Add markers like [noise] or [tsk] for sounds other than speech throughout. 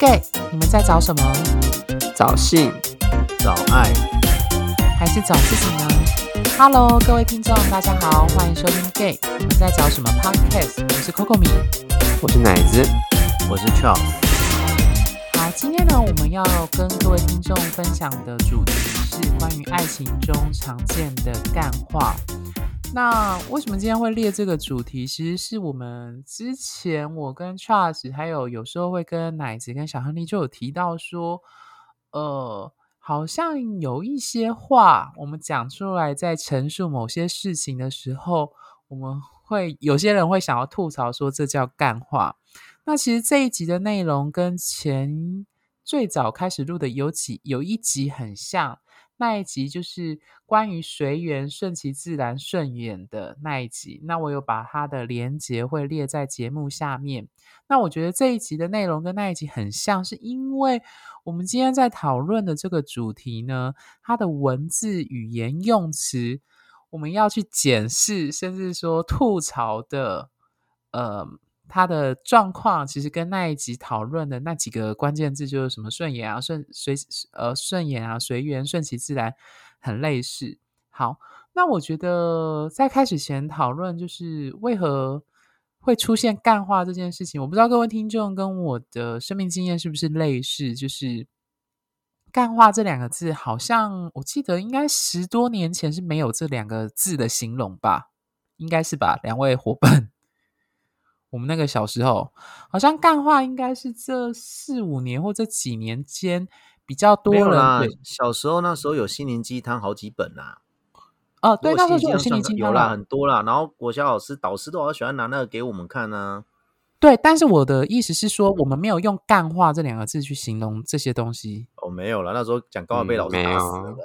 Gay，你们在找什么？找性、找爱，还是找自己呢？Hello，各位听众，大家好，欢迎收听 Gay，你们在找什么 Podcast？我是 Coco 米，我是奶子，我是 Charles。好，今天呢，我们要跟各位听众分享的主题是关于爱情中常见的干话。那为什么今天会列这个主题？其实是我们之前我跟 Charles，还有有时候会跟奶子跟小亨利就有提到说，呃，好像有一些话我们讲出来，在陈述某些事情的时候，我们会有些人会想要吐槽说这叫干话。那其实这一集的内容跟前最早开始录的有几有一集很像。那一集就是关于随缘、顺其自然、顺眼的那一集。那我有把它的连结会列在节目下面。那我觉得这一集的内容跟那一集很像，是因为我们今天在讨论的这个主题呢，它的文字、语言、用词，我们要去检视，甚至说吐槽的，呃。他的状况其实跟那一集讨论的那几个关键字，就是什么顺眼啊、顺随呃顺眼啊、随缘、顺其自然，很类似。好，那我觉得在开始前讨论，就是为何会出现干话这件事情，我不知道各位听众跟我的生命经验是不是类似，就是干话这两个字，好像我记得应该十多年前是没有这两个字的形容吧，应该是吧，两位伙伴。我们那个小时候，好像干话应该是这四五年或这几年间比较多人。对，小时候那时候有心灵鸡汤好几本啦。哦，对，那时候就有心灵鸡汤有啦，很多啦。然后国小老师、导师都好喜欢拿那个给我们看呢。对，但是我的意思是说，我们没有用“干话”这两个字去形容这些东西。哦，没有了，那时候讲高话被老师打死了。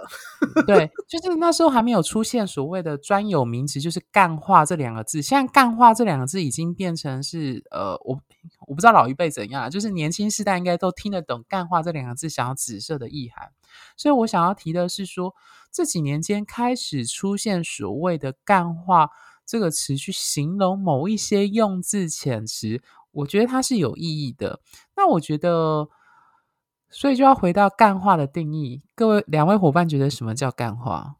嗯、对，[laughs] 就是那时候还没有出现所谓的专有名词，就是“干话”这两个字。现在“干话”这两个字已经变成是呃，我我不知道老一辈怎样，就是年轻世代应该都听得懂“干话”这两个字想要指涉的意涵。所以我想要提的是说，这几年间开始出现所谓的“干话”。这个词去形容某一些用字遣词，我觉得它是有意义的。那我觉得，所以就要回到干话的定义。各位两位伙伴觉得什么叫干话？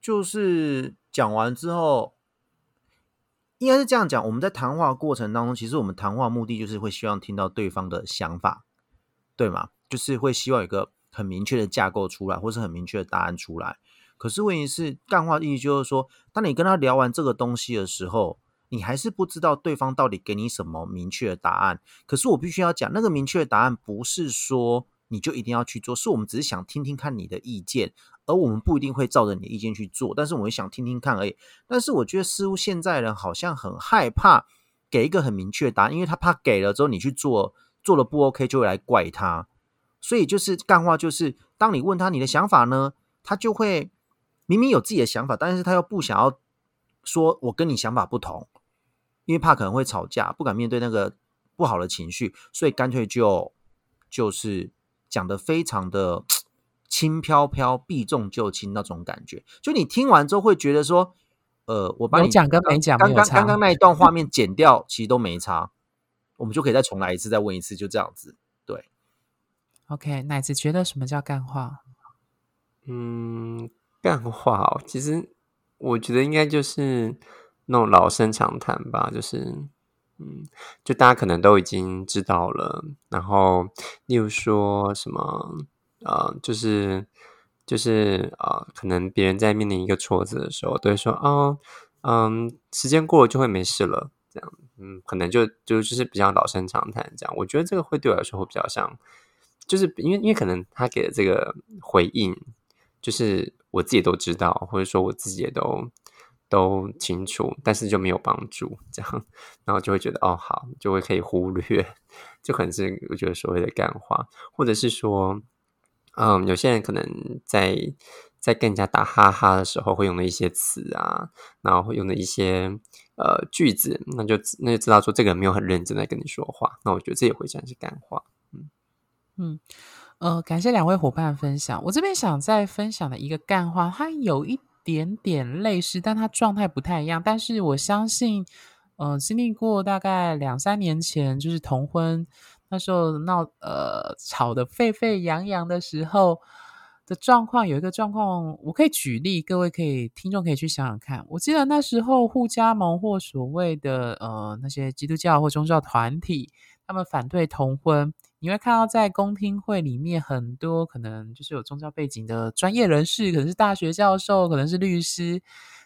就是讲完之后，应该是这样讲。我们在谈话过程当中，其实我们谈话目的就是会希望听到对方的想法，对吗？就是会希望有一个很明确的架构出来，或是很明确的答案出来。可是问题是，干话的意思就是说，当你跟他聊完这个东西的时候，你还是不知道对方到底给你什么明确的答案。可是我必须要讲，那个明确的答案不是说你就一定要去做，是我们只是想听听看你的意见，而我们不一定会照着你的意见去做，但是我们想听听看而已。但是我觉得似乎现在人好像很害怕给一个很明确的答案，因为他怕给了之后你去做，做了不 OK 就会来怪他。所以就是干话，就是当你问他你的想法呢，他就会。明明有自己的想法，但是他又不想要说，我跟你想法不同，因为怕可能会吵架，不敢面对那个不好的情绪，所以干脆就就是讲的非常的 [tsk] 轻飘飘、避重就轻那种感觉。就你听完之后会觉得说，呃，我把你讲跟没讲刚刚刚刚那一段画面剪掉，[laughs] 其实都没差，我们就可以再重来一次，再问一次，就这样子。对，OK，奶子觉得什么叫干话？嗯。干话哦，其实我觉得应该就是那种老生常谈吧，就是嗯，就大家可能都已经知道了。然后，例如说什么呃，就是就是呃，可能别人在面临一个挫折的时候，都会说哦，嗯，时间过了就会没事了，这样，嗯，可能就就就是比较老生常谈这样。我觉得这个会对我来说会比较像，就是因为因为可能他给的这个回应就是。我自己都知道，或者说我自己也都都清楚，但是就没有帮助，这样，然后就会觉得哦，好，就会可以忽略，[laughs] 就可能是我觉得所谓的干话，或者是说，嗯，有些人可能在在跟人家打哈哈的时候会用的一些词啊，然后会用的一些呃句子，那就那就知道说这个人没有很认真在跟你说话，那我觉得这也会算是干话，嗯嗯。呃，感谢两位伙伴分享。我这边想再分享的一个干话，它有一点点类似，但它状态不太一样。但是我相信，呃，经历过大概两三年前就是同婚，那时候闹呃吵得沸沸扬扬的时候的状况，有一个状况我可以举例，各位可以听众可以去想想看。我记得那时候互加盟或所谓的呃那些基督教或宗教团体，他们反对同婚。你会看到在公听会里面，很多可能就是有宗教背景的专业人士，可能是大学教授，可能是律师，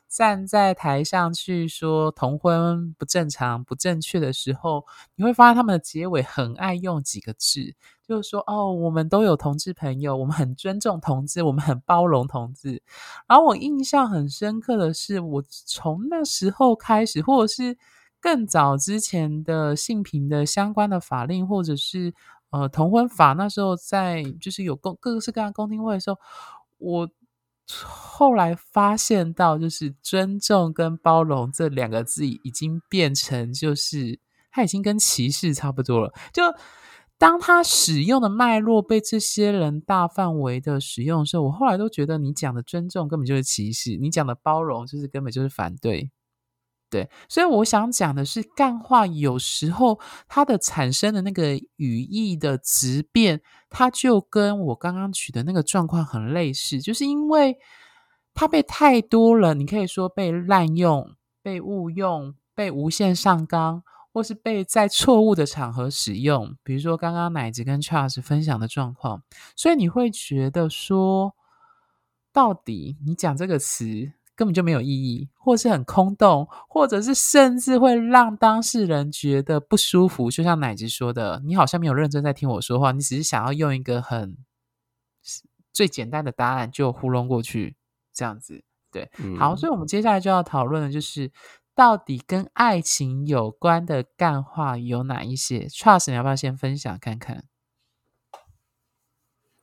站在台上去说同婚不正常、不正确的时候，你会发现他们的结尾很爱用几个字，就是说哦，我们都有同志朋友，我们很尊重同志，我们很包容同志。然后我印象很深刻的是，我从那时候开始，或者是更早之前的性平的相关的法令，或者是。呃，同婚法那时候在就是有公各式各样公听会的时候，我后来发现到，就是尊重跟包容这两个字已经变成，就是它已经跟歧视差不多了。就当他使用的脉络被这些人大范围的使用的时候，我后来都觉得你讲的尊重根本就是歧视，你讲的包容就是根本就是反对。对，所以我想讲的是，干话有时候它的产生的那个语义的质变，它就跟我刚刚举的那个状况很类似，就是因为它被太多了，你可以说被滥用、被误用、被无限上纲，或是被在错误的场合使用，比如说刚刚奶子跟 Charles 分享的状况，所以你会觉得说，到底你讲这个词。根本就没有意义，或是很空洞，或者是甚至会让当事人觉得不舒服。就像奶子说的，你好像没有认真在听我说话，你只是想要用一个很最简单的答案就糊弄过去，这样子。对，嗯、好，所以我们接下来就要讨论的就是，到底跟爱情有关的干话有哪一些？Charles，你要不要先分享看看？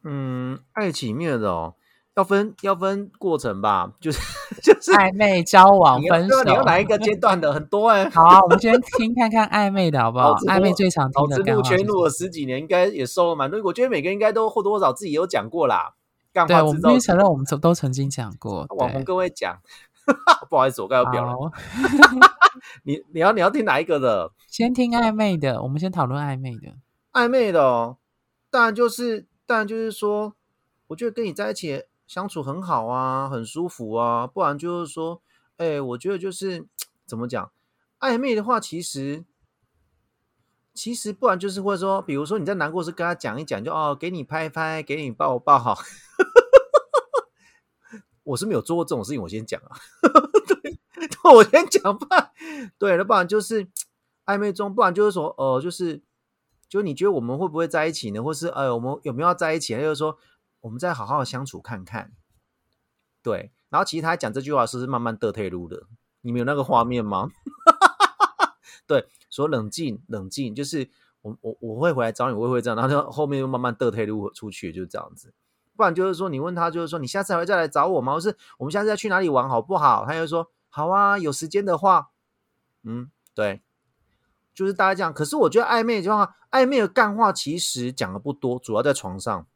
嗯，爱情面的哦。要分要分过程吧，就是 [laughs] 就是暧昧交往分手，你要哪一个阶段的很多哎、欸。好啊，我们先听看看暧昧的好不好？暧昧最常听的干话。录圈录了十几年，应该也收了蛮多。我觉得每个人应该都或多或少自己有讲过啦。干对，我们必须承认，我们都曾经讲过。网红各位讲，[laughs] 不好意思，我刚要表了。[laughs] 你你要你要听哪一个的？先听暧昧的，我们先讨论暧昧的。暧昧的、哦，当然就是当然就是说，我觉得跟你在一起。相处很好啊，很舒服啊，不然就是说，哎、我觉得就是怎么讲，暧昧的话，其实其实不然就是会说，比如说你在难过时跟他讲一讲，就哦，给你拍拍，给你抱抱，好。[laughs] 我是没有做过这种事情，我先讲啊，[laughs] 对，我先讲吧。对，那不然就是暧昧中，不然就是说，呃，就是就你觉得我们会不会在一起呢？或是哎、呃，我们有没有要在一起？就是说。我们再好好相处看看，对。然后其实他讲这句话是是慢慢得退路的？你们有那个画面吗？[laughs] 对，说冷静冷静，就是我我我会回来找你，我会会这样，然后后面又慢慢得退路出去，就这样子。不然就是说，你问他，就是说你下次还会再来找我吗？或是我们下次要去哪里玩好不好？他就说好啊，有时间的话，嗯，对，就是大家这样。可是我觉得暧昧的话，暧昧的干话其实讲的不多，主要在床上。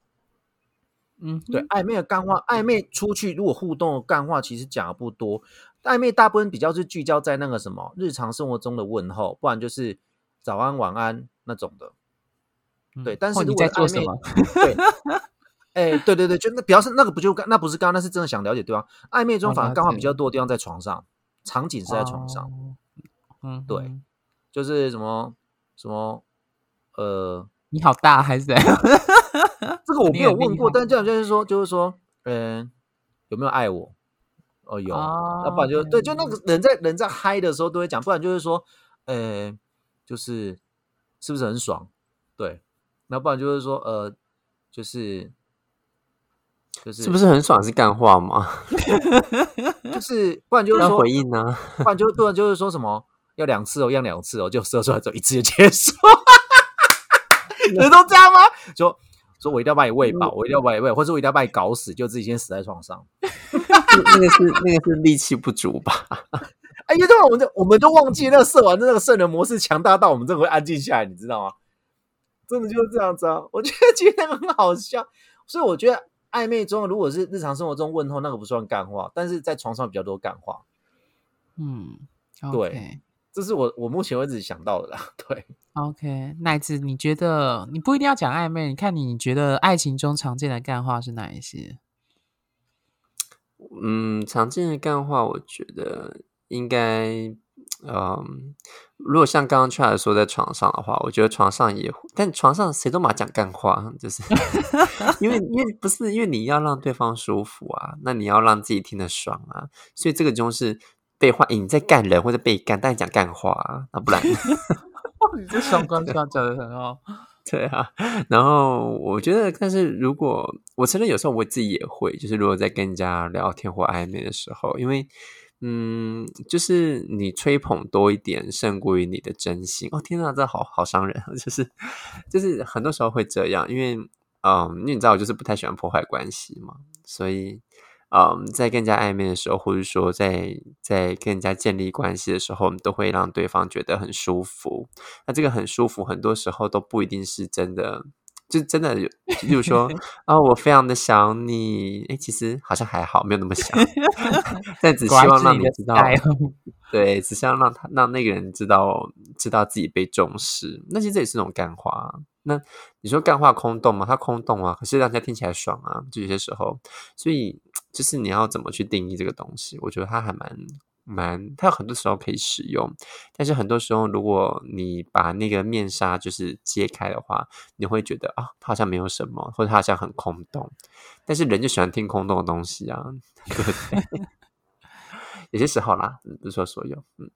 嗯，对，暧昧的干话，暧昧出去如果互动的干话，其实讲的不多。暧昧大部分比较是聚焦在那个什么日常生活中的问候，不然就是早安、晚安那种的。对，但是如果暧昧，做什么对，[laughs] 哎、欸，对对对，就那比较是那个不就那不是刚刚，那是真的想了解对方。暧昧中反而干话比较多的地方在床上，场景是在床上。嗯，对，就是什么什么，呃，你好大还是怎样？这个我没有问过，但这样就是说，就是说，嗯、呃，有没有爱我？哦，有，要、啊、不然就对，就那个人在人在嗨的时候都会讲，不然就是说，呃，就是是不是很爽？对，那不然就是说，呃，就是就是是不是很爽？是干话吗？[laughs] 就是不然就是说回应呢？不然就不然就是说什么要两次哦，要两次哦，就射出来之后一次就结束。[laughs] 人都这样吗？就。说我一定要把你喂饱，我一定要把你喂，或者我一定要把你搞死，就自己先死在床上。[laughs] 那个是那个是力气不足吧？[laughs] 哎因为，我们就我们都忘记那个射完的那个圣人模式强大到我们真的会安静下来，你知道吗？真的就是这样子啊！我觉得今天很好笑，所以我觉得暧昧中如果是日常生活中问候，那个不算干话，但是在床上比较多干话。嗯，对，这是我我目前为止想到的啦。[laughs] 对，OK，奶子，你觉得你不一定要讲暧昧，你看你觉得爱情中常见的干话是哪一些？嗯，常见的干话，我觉得应该。嗯，如果像刚刚 Charles 说在床上的话，我觉得床上也，但床上谁都嘛讲干话，就是 [laughs] 因为因为不是因为你要让对方舒服啊，那你要让自己听得爽啊，所以这个就是被话，你在干人或者被干，但你讲干话啊，那不然你这双关讲的很好，[laughs] 对啊。然后我觉得，但是如果我承认有时候我自己也会，就是如果在跟人家聊天或暧昧的时候，因为。嗯，就是你吹捧多一点，胜过于你的真心。哦，天哪，这好好伤人。[laughs] 就是，就是很多时候会这样，因为，嗯，因为你知道，我就是不太喜欢破坏关系嘛，所以，嗯，在更加暧昧的时候，或者说在在更加建立关系的时候，我们都会让对方觉得很舒服。那这个很舒服，很多时候都不一定是真的。就真的有，比如说 [laughs] 啊、哦，我非常的想你，哎，其实好像还好，没有那么想，[laughs] 但只希望让你知道，对，只希望让他让那个人知道，知道自己被重视。那其实这也是种干话。那你说干话空洞吗？它空洞啊，可是让人家听起来爽啊，就有些时候。所以就是你要怎么去定义这个东西？我觉得它还蛮。蛮，它有很多时候可以使用，但是很多时候，如果你把那个面纱就是揭开的话，你会觉得啊，它好像没有什么，或者它好像很空洞。但是人就喜欢听空洞的东西啊，[laughs] 对不对？[laughs] 有些时候啦，不是说所有。嗯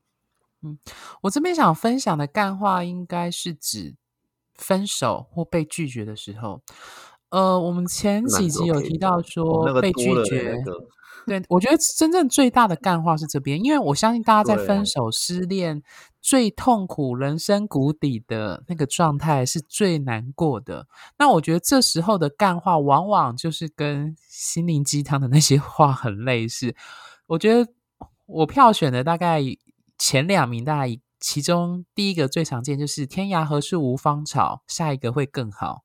嗯，我这边想分享的干话，应该是指分手或被拒绝的时候。呃，我们前几集有提到说被拒绝。对，我觉得真正最大的干话是这边，因为我相信大家在分手、失恋最痛苦、人生谷底的那个状态是最难过的。那我觉得这时候的干话，往往就是跟心灵鸡汤的那些话很类似。我觉得我票选的大概前两名，大概其中第一个最常见就是“天涯何处无芳草”，下一个会更好。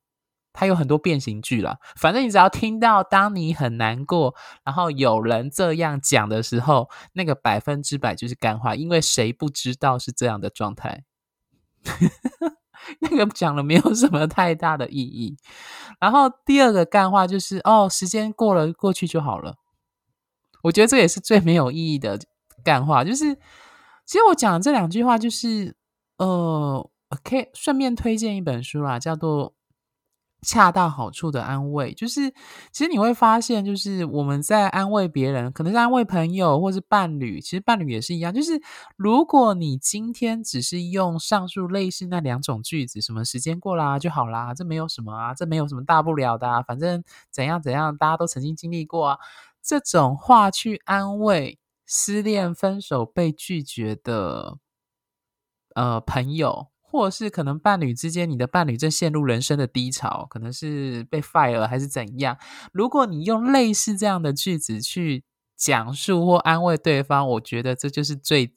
它有很多变形句了，反正你只要听到当你很难过，然后有人这样讲的时候，那个百分之百就是干话，因为谁不知道是这样的状态？[laughs] 那个讲了没有什么太大的意义。然后第二个干话就是哦，时间过了过去就好了。我觉得这也是最没有意义的干话。就是其实我讲这两句话，就是呃，可以顺便推荐一本书啦，叫做。恰到好处的安慰，就是其实你会发现，就是我们在安慰别人，可能是安慰朋友或是伴侣，其实伴侣也是一样。就是如果你今天只是用上述类似那两种句子，什么时间过啦就好啦，这没有什么啊，这没有什么大不了的啊，反正怎样怎样，大家都曾经经历过啊，这种话去安慰失恋、分手、被拒绝的呃朋友。或者是可能伴侣之间，你的伴侣正陷入人生的低潮，可能是被 fire 了还是怎样？如果你用类似这样的句子去讲述或安慰对方，我觉得这就是最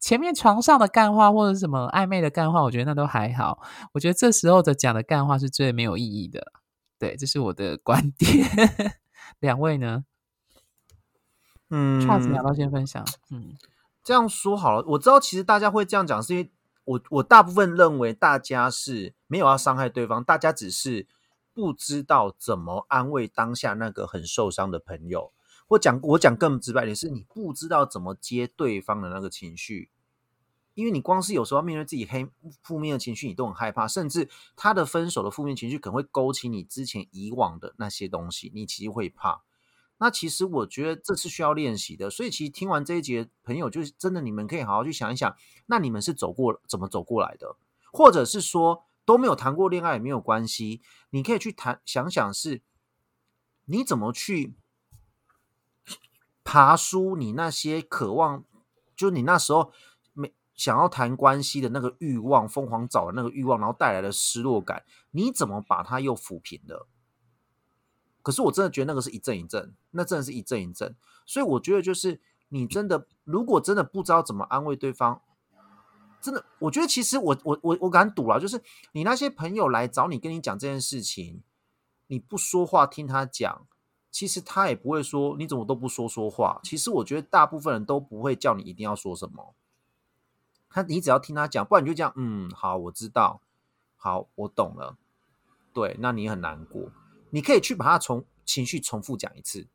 前面床上的干话，或者什么暧昧的干话，我觉得那都还好。我觉得这时候的讲的干话是最没有意义的。对，这是我的观点。[laughs] 两位呢？嗯，差子要不要先分享？嗯，这样说好了，我知道其实大家会这样讲，是因为。我我大部分认为大家是没有要伤害对方，大家只是不知道怎么安慰当下那个很受伤的朋友。或讲我讲更直白点，是你不知道怎么接对方的那个情绪，因为你光是有时候面对自己黑负面的情绪，你都很害怕，甚至他的分手的负面情绪可能会勾起你之前以往的那些东西，你其实会怕。那其实我觉得这是需要练习的，所以其实听完这一节，朋友就是真的，你们可以好好去想一想，那你们是走过怎么走过来的，或者是说都没有谈过恋爱也没有关系，你可以去谈想想是，你怎么去爬梳你那些渴望，就你那时候没想要谈关系的那个欲望，疯狂找的那个欲望，然后带来的失落感，你怎么把它又抚平的？可是我真的觉得那个是一阵一阵，那真的是一阵一阵。所以我觉得就是你真的，如果真的不知道怎么安慰对方，真的，我觉得其实我我我我敢赌了，就是你那些朋友来找你跟你讲这件事情，你不说话听他讲，其实他也不会说你怎么都不说说话。其实我觉得大部分人都不会叫你一定要说什么，他你只要听他讲，不然你就这样，嗯，好，我知道，好，我懂了。对，那你很难过，你可以去把他从情绪重复讲一次。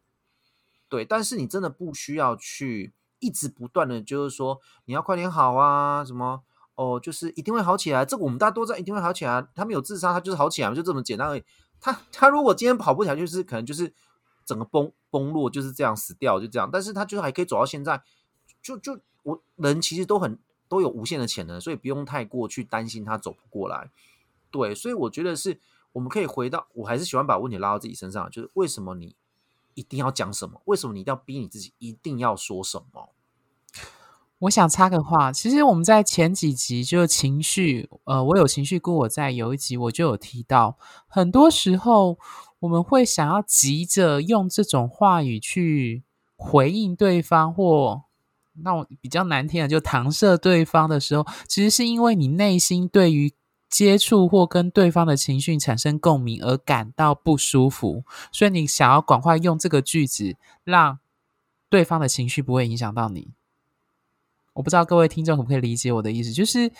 对，但是你真的不需要去一直不断的，就是说你要快点好啊，什么哦，就是一定会好起来。这个我们大家都知道，一定会好起来。他们有自杀，他就是好起来，就这么简单而已。他他如果今天跑不起来，就是可能就是整个崩崩落，就是这样死掉，就这样。但是他就是还可以走到现在，就就我人其实都很都有无限的潜能，所以不用太过去担心他走不过来。对，所以我觉得是。我们可以回到，我还是喜欢把问题拉到自己身上，就是为什么你一定要讲什么？为什么你一定要逼你自己一定要说什么？我想插个话，其实我们在前几集就情绪，呃，我有情绪过，我在有一集我就有提到，很多时候我们会想要急着用这种话语去回应对方，或那我比较难听的就搪塞对方的时候，其实是因为你内心对于。接触或跟对方的情绪产生共鸣而感到不舒服，所以你想要赶快用这个句子让对方的情绪不会影响到你。我不知道各位听众可不可以理解我的意思，就是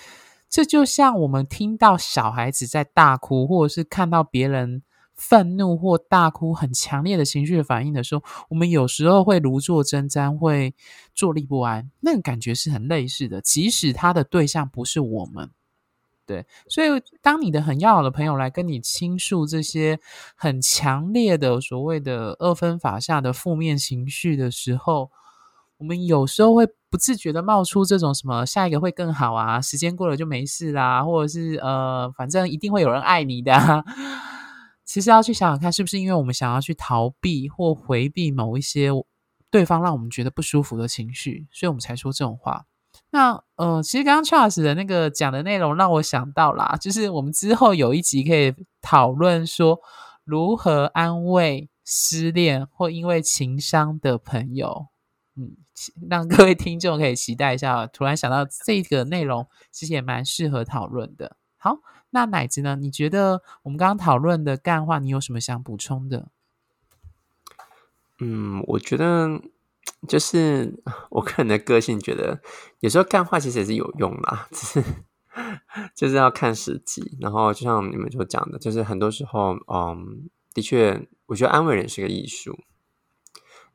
这就像我们听到小孩子在大哭，或者是看到别人愤怒或大哭很强烈的情绪反应的时候，我们有时候会如坐针毡，会坐立不安，那个感觉是很类似的，即使他的对象不是我们。对，所以当你的很要好的朋友来跟你倾诉这些很强烈的所谓的二分法下的负面情绪的时候，我们有时候会不自觉的冒出这种什么下一个会更好啊，时间过了就没事啦，或者是呃，反正一定会有人爱你的啊。[laughs] 其实要去想想看，是不是因为我们想要去逃避或回避某一些对方让我们觉得不舒服的情绪，所以我们才说这种话。那呃，其实刚刚 Charles 的那个讲的内容让我想到啦，就是我们之后有一集可以讨论说如何安慰失恋或因为情伤的朋友，嗯，让各位听众可以期待一下。突然想到这个内容其实也蛮适合讨论的。好，那奶子呢？你觉得我们刚刚讨论的干话，你有什么想补充的？嗯，我觉得。就是 [laughs] 我个人的个性，觉得有时候干话其实也是有用啦，[laughs] 只是就是要看时机。然后就像你们所讲的，就是很多时候，嗯，的确，我觉得安慰人是个艺术。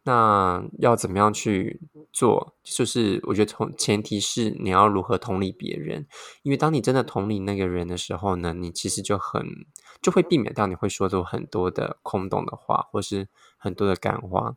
那要怎么样去做？就是我觉得从前提是你要如何同理别人，因为当你真的同理那个人的时候呢，你其实就很就会避免掉你会说出很多的空洞的话，或是很多的干话。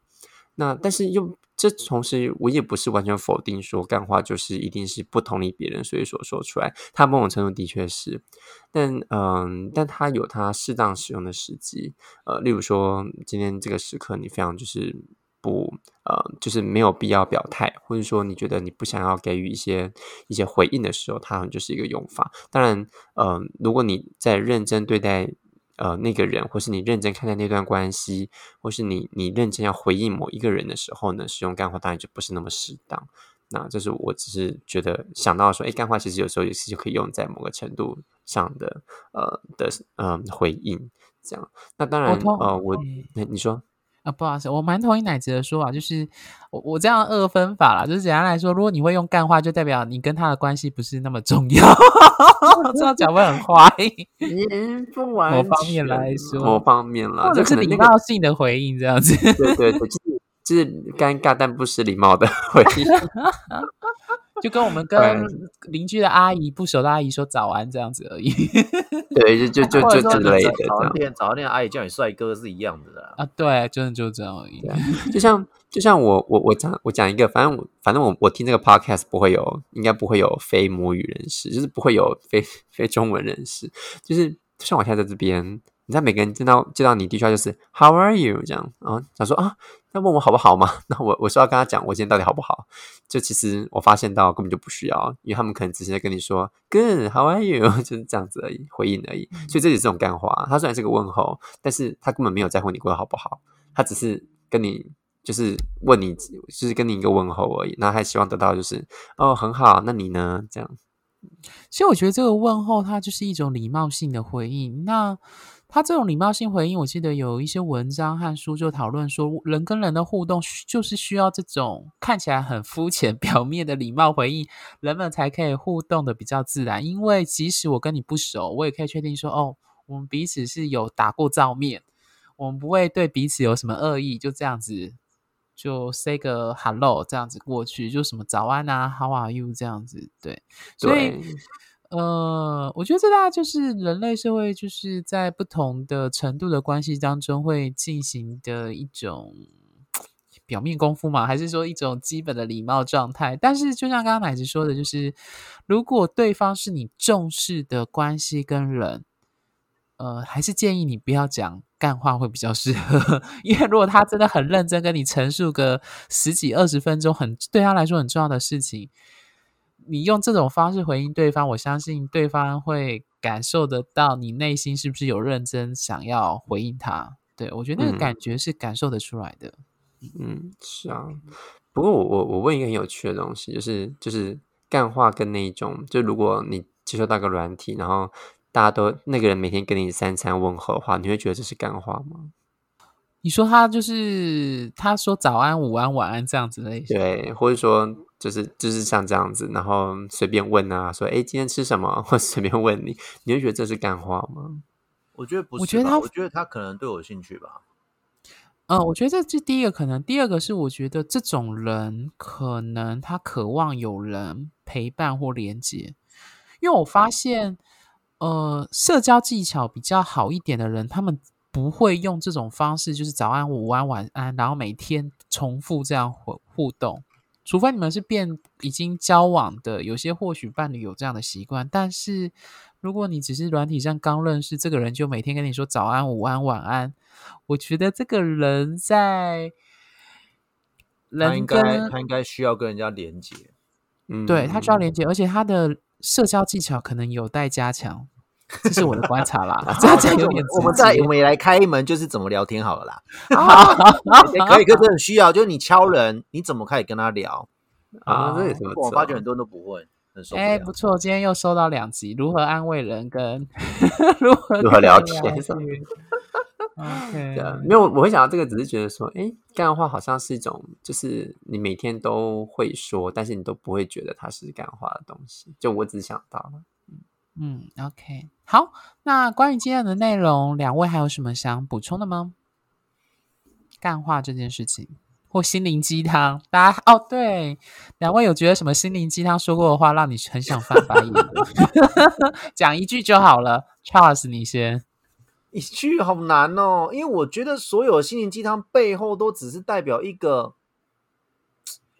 那但是又这同时，我也不是完全否定说干话就是一定是不同意别人，所以所说出来，它某种程度的确是，但嗯，但它有它适当使用的时机，呃，例如说今天这个时刻你非常就是不呃，就是没有必要表态，或者说你觉得你不想要给予一些一些回应的时候，它就是一个用法。当然，嗯、如果你在认真对待。呃，那个人，或是你认真看待那段关系，或是你你认真要回应某一个人的时候呢，使用干话当然就不是那么适当。那这是我只是觉得想到说，哎，干话其实有时候也是就可以用在某个程度上的呃的嗯、呃、回应这样。那当然呃，我那你说。啊，不好意思，我蛮同意奶子的说法，就是我我这样二分法啦，就是简单来说，如果你会用干话，就代表你跟他的关系不是那么重要。[laughs] 这样讲会很坏。[laughs] 嗯，不完某方面来说，某方面啦，或者是礼貌性的回应这样子。对对对，[laughs] 就是就是尴尬但不失礼貌的 [laughs] 回应。[laughs] 就跟我们跟邻居的阿姨不熟的阿姨说早安这样子而已，[laughs] 对，就就就就之类的。早餐店早餐店阿姨叫你帅哥是一样的啊，对，真的就这样而已。就像就像我我我讲我讲一个，反正我反正我我听这个 podcast 不会有，应该不会有非母语人士，就是不会有非非中文人士，就是像我现在在这边。你知道每个人见到见到你第一句话就是 How are you 这样啊？他说啊，那问我好不好嘛？[laughs] 那我我说要跟他讲我今天到底好不好？就其实我发现到根本就不需要，因为他们可能只是在跟你说 Good How are you [laughs] 就是这样子而已，回应而已。所以这也是这种干话。他虽然是个问候，但是他根本没有在乎你过得好不好，他只是跟你就是问你，就是跟你一个问候而已。那他希望得到就是哦很好，那你呢？这样。其实我觉得这个问候它就是一种礼貌性的回应。那他这种礼貌性回应，我记得有一些文章和书就讨论说，人跟人的互动就是需要这种看起来很肤浅、[laughs] 表面的礼貌回应，人们才可以互动的比较自然。因为即使我跟你不熟，我也可以确定说，哦，我们彼此是有打过照面，我们不会对彼此有什么恶意，就这样子就 say 个 hello 这样子过去，就什么早安啊，how are you 这样子，对，所以。呃，我觉得这大概就是人类社会就是在不同的程度的关系当中会进行的一种表面功夫嘛，还是说一种基本的礼貌状态？但是就像刚刚奶子说的，就是如果对方是你重视的关系跟人，呃，还是建议你不要讲干话会比较适合，[laughs] 因为如果他真的很认真跟你陈述个十几二十分钟，很对他来说很重要的事情。你用这种方式回应对方，我相信对方会感受得到你内心是不是有认真想要回应他。对，我觉得那个感觉是感受得出来的。嗯，嗯，是啊。不过我我我问一个很有趣的东西，就是就是干话跟那一种，就如果你接收到个软体，然后大家都那个人每天跟你三餐问候的话，你会觉得这是干话吗？你说他就是他说早安、午安、晚安这样子的类型，对，或者说就是就是像这样子，然后随便问啊，说哎，今天吃什么？[laughs] 或随便问你，你会觉得这是干话吗？我觉得不是，我觉得他，我觉得他可能对我有兴趣吧。嗯，我觉得这是第一个可能，第二个是我觉得这种人可能他渴望有人陪伴或连接，因为我发现，呃，社交技巧比较好一点的人，他们。不会用这种方式，就是早安、午安、晚安，然后每天重复这样互互动。除非你们是变已经交往的，有些或许伴侣有这样的习惯。但是如果你只是软体上刚认识这个人，就每天跟你说早安、午安、晚安，我觉得这个人在人，他应该他应该需要跟人家连接，嗯，对，他需要连接，而且他的社交技巧可能有待加强。这是我的观察啦，[laughs] 这样有点。我们再我们也来开一门，就是怎么聊天好了啦。好 [laughs] 可以，可是很需要，就是你敲人，你怎么开始跟他聊啊？这也是我发觉很多人都不会。哎，不错，今天又收到两集，如何安慰人跟 [laughs] 如何如何聊天。OK，没有，我会想到这个，只是觉得说，哎，干话好像是一种，就是你每天都会说，但是你都不会觉得它是干话的东西。就我只想到了。嗯，OK，好。那关于今天的内容，两位还有什么想补充的吗？干话这件事情，或心灵鸡汤，大家哦，对，两位有觉得什么心灵鸡汤说过的话，让你很想翻白眼？[laughs] 讲一句就好了，Charles，你先。一句好难哦，因为我觉得所有心灵鸡汤背后都只是代表一个，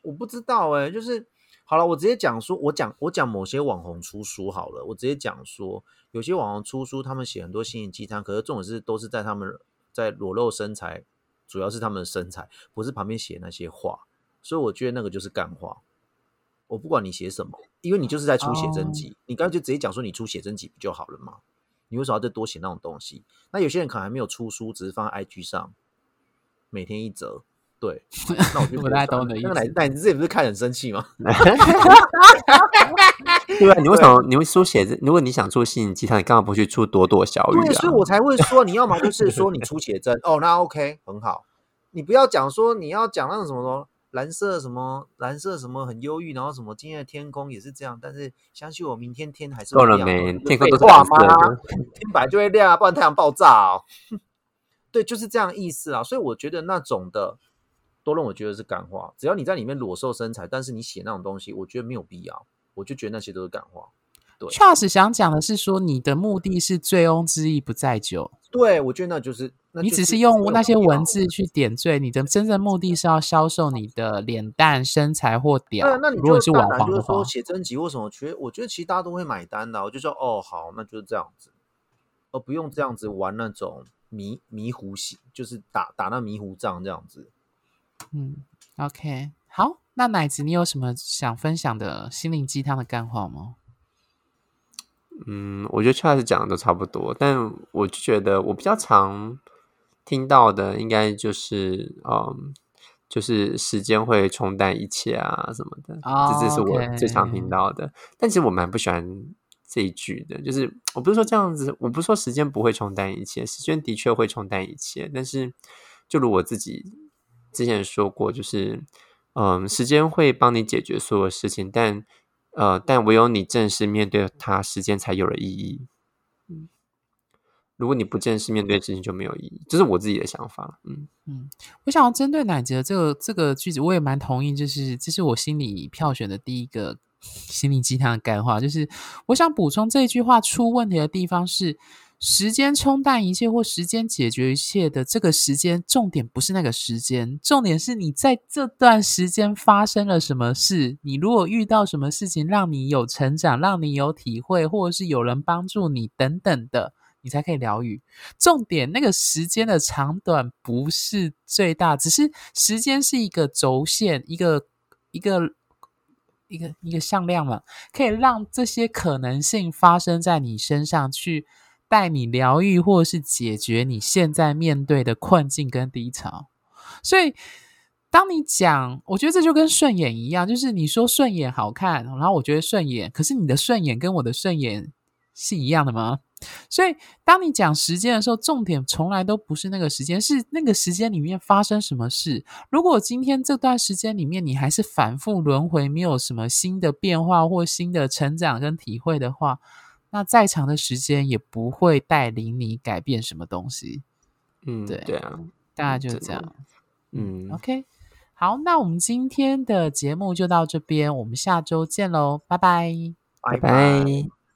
我不知道哎，就是。好了，我直接讲说，我讲我讲某些网红出书好了，我直接讲说，有些网红出书，他们写很多心灵鸡汤，可是重点是都是在他们在裸露身材，主要是他们的身材，不是旁边写那些话，所以我觉得那个就是干话。我不管你写什么，因为你就是在出写真集，oh. 你刚才就直接讲说你出写真集不就好了吗？你为什么要再多写那种东西？那有些人可能还没有出书，只是放在 IG 上，每天一则。对，[laughs] 那我就不太懂的意思。那奶奶，你自己不是看很生气吗？[laughs] 对啊，你为什么你会书写？如果你想出心灵鸡汤，你干嘛不去出朵朵小雨啊？对，所以我才会说，你要么就是说你出写真哦，那 OK 很好。你不要讲说你要讲那种什么什么蓝色什么蓝色什么很忧郁，然后什么今天的天空也是这样，但是相信我，明天天还是会亮。够了没？天空都是蓝色的，天白就会亮啊，不然太阳爆炸哦。[laughs] 对，就是这样意思啊。所以我觉得那种的。都让我觉得是感化，只要你在里面裸瘦身材，但是你写那种东西，我觉得没有必要，我就觉得那些都是感化。对，确实想讲的是说，你的目的是醉翁之意不在酒。对，我觉得那就是，就是你只是用那些文字去点缀，你的真正目的是要销售你的脸蛋、身材或屌。那那你如果是网红的话，就是说写真集为什么？觉我觉得其实大家都会买单的啊，我就说哦好，那就是这样子，而不用这样子玩那种迷迷糊戏，就是打打那迷糊仗这样子。嗯，OK，好，那奶子，你有什么想分享的心灵鸡汤的干话吗？嗯，我觉得确实讲的都差不多，但我就觉得我比较常听到的，应该就是，嗯，就是时间会冲淡一切啊什么的，这、oh, 这是我最常听到的。但其实我蛮不喜欢这一句的，就是我不是说这样子，我不是说时间不会冲淡一切，时间的确会冲淡一切，但是就如我自己之前说过，就是嗯，时间会帮你解决所有事情，但呃，但唯有你正式面对它，时间才有了意义。嗯，如果你不正式面对事情，就没有意义，这是我自己的想法。嗯嗯，我想要针对乃哲这个这个句子，我也蛮同意，就是这是我心里票选的第一个。心灵鸡汤的干话就是，我想补充这句话出问题的地方是，时间冲淡一切或时间解决一切的这个时间，重点不是那个时间，重点是你在这段时间发生了什么事。你如果遇到什么事情让你有成长，让你有体会，或者是有人帮助你等等的，你才可以疗愈。重点那个时间的长短不是最大，只是时间是一个轴线，一个一个。一个一个向量嘛，可以让这些可能性发生在你身上，去带你疗愈，或是解决你现在面对的困境跟低潮。所以，当你讲，我觉得这就跟顺眼一样，就是你说顺眼好看，然后我觉得顺眼，可是你的顺眼跟我的顺眼是一样的吗？所以，当你讲时间的时候，重点从来都不是那个时间，是那个时间里面发生什么事。如果今天这段时间里面你还是反复轮回，没有什么新的变化或新的成长跟体会的话，那再长的时间也不会带领你改变什么东西。嗯，对对啊，大概就是这样。嗯，OK，好，那我们今天的节目就到这边，我们下周见喽，拜拜，拜拜。